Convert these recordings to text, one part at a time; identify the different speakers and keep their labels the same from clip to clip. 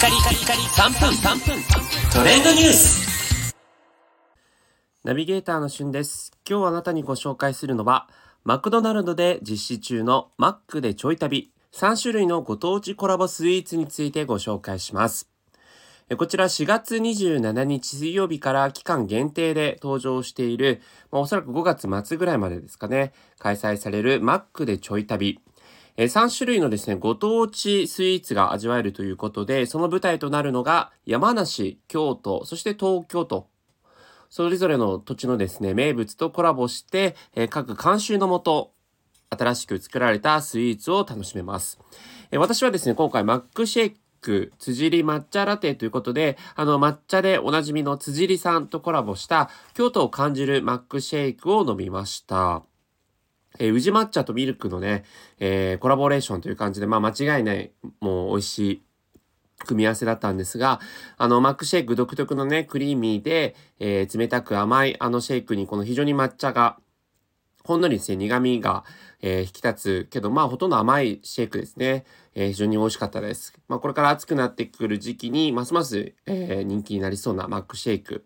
Speaker 1: カリカリカリ3分3分トレンドニュース
Speaker 2: ナビゲーターのしゅんです。今日あなたにご紹介するのは、マクドナルドで実施中のマックでちょい旅、3種類のご当地コラボスイーツについてご紹介します。えこちら4月27日水曜日から期間限定で登場している、まあおそらく5月末ぐらいまでですかね、開催されるマックでちょい旅。えー3種類のですね、ご当地スイーツが味わえるということで、その舞台となるのが山梨、京都、そして東京とそれぞれの土地のですね、名物とコラボして、えー各監修のもと、新しく作られたスイーツを楽しめます。えー私はですね、今回マックシェイク、辻り抹茶ラテということで、あの、抹茶でおなじみの辻りさんとコラボした、京都を感じるマックシェイクを飲みました。えー宇治抹茶とミルクのね、えーコラボレーションという感じで、まあ間違いない、もう美味しい組み合わせだったんですが、あの、マックシェイク独特のね、クリーミーで、えー冷たく甘いあのシェイクにこの非常に抹茶が、ほんのりですね、苦味が、えー引き立つけど、まあほとんど甘いシェイクですね。えー非常に美味しかったです。まあこれから暑くなってくる時期に、ますます、えー人気になりそうなマックシェイク。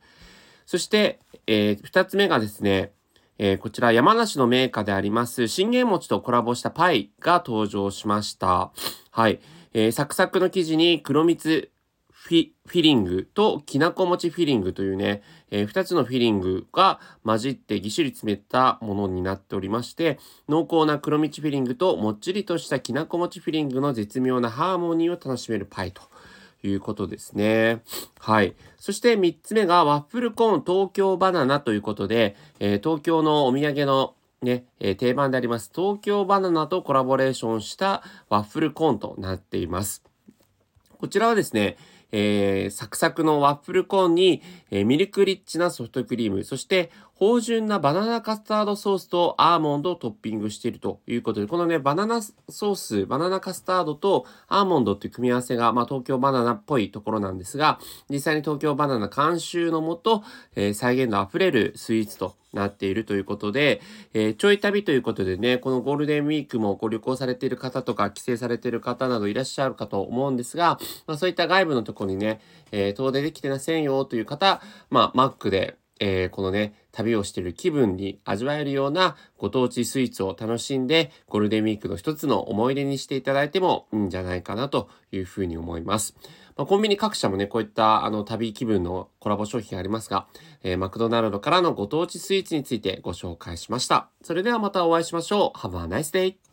Speaker 2: そして、えー二つ目がですね、えーこちら山梨のメーカーであります信玄餅とコラボしたパイが登場しました。はい。えーサクサクの生地に黒蜜フィフィリングときなこ餅フィリングというね、えー二つのフィリングが混じってぎっしり詰めたものになっておりまして、濃厚な黒蜜フィリングともっちりとしたきなこ餅フィリングの絶妙なハーモニーを楽しめるパイと。いうことですね。はい。そして3つ目がワッフルコーン東京バナナということで、えー東京のお土産のね、えー定番であります東京バナナとコラボレーションしたワッフルコーンとなっています。こちらはですね、えーサクサクのワッフルコーンに、えーミルクリッチなソフトクリーム、そして芳醇なバナナカスタードソースとアーモンドをトッピングしているということで、このね、バナナソース、バナナカスタードとアーモンドっていう組み合わせが、まあ、東京バナナっぽいところなんですが、実際に東京バナナ監修のもと、えー再現度あふれるスイーツとなっているということで、えーちょい旅ということでね、このゴールデンウィークもご旅行されている方とか、帰省されている方などいらっしゃるかと思うんですが、まあ、そういった外部のとこにね、えー遠出できてませんよという方、まあ、マックで、えーこのね、旅をしてる気分に味わえるようなご当地スイーツを楽しんで、ゴールデンウィークの一つの思い出にしていただいてもいいんじゃないかなというふうに思います。まあ、コンビニ各社もね、こういったあの旅気分のコラボ商品ありますが、えーマクドナルドからのご当地スイーツについてご紹介しました。それではまたお会いしましょう。Have a nice day!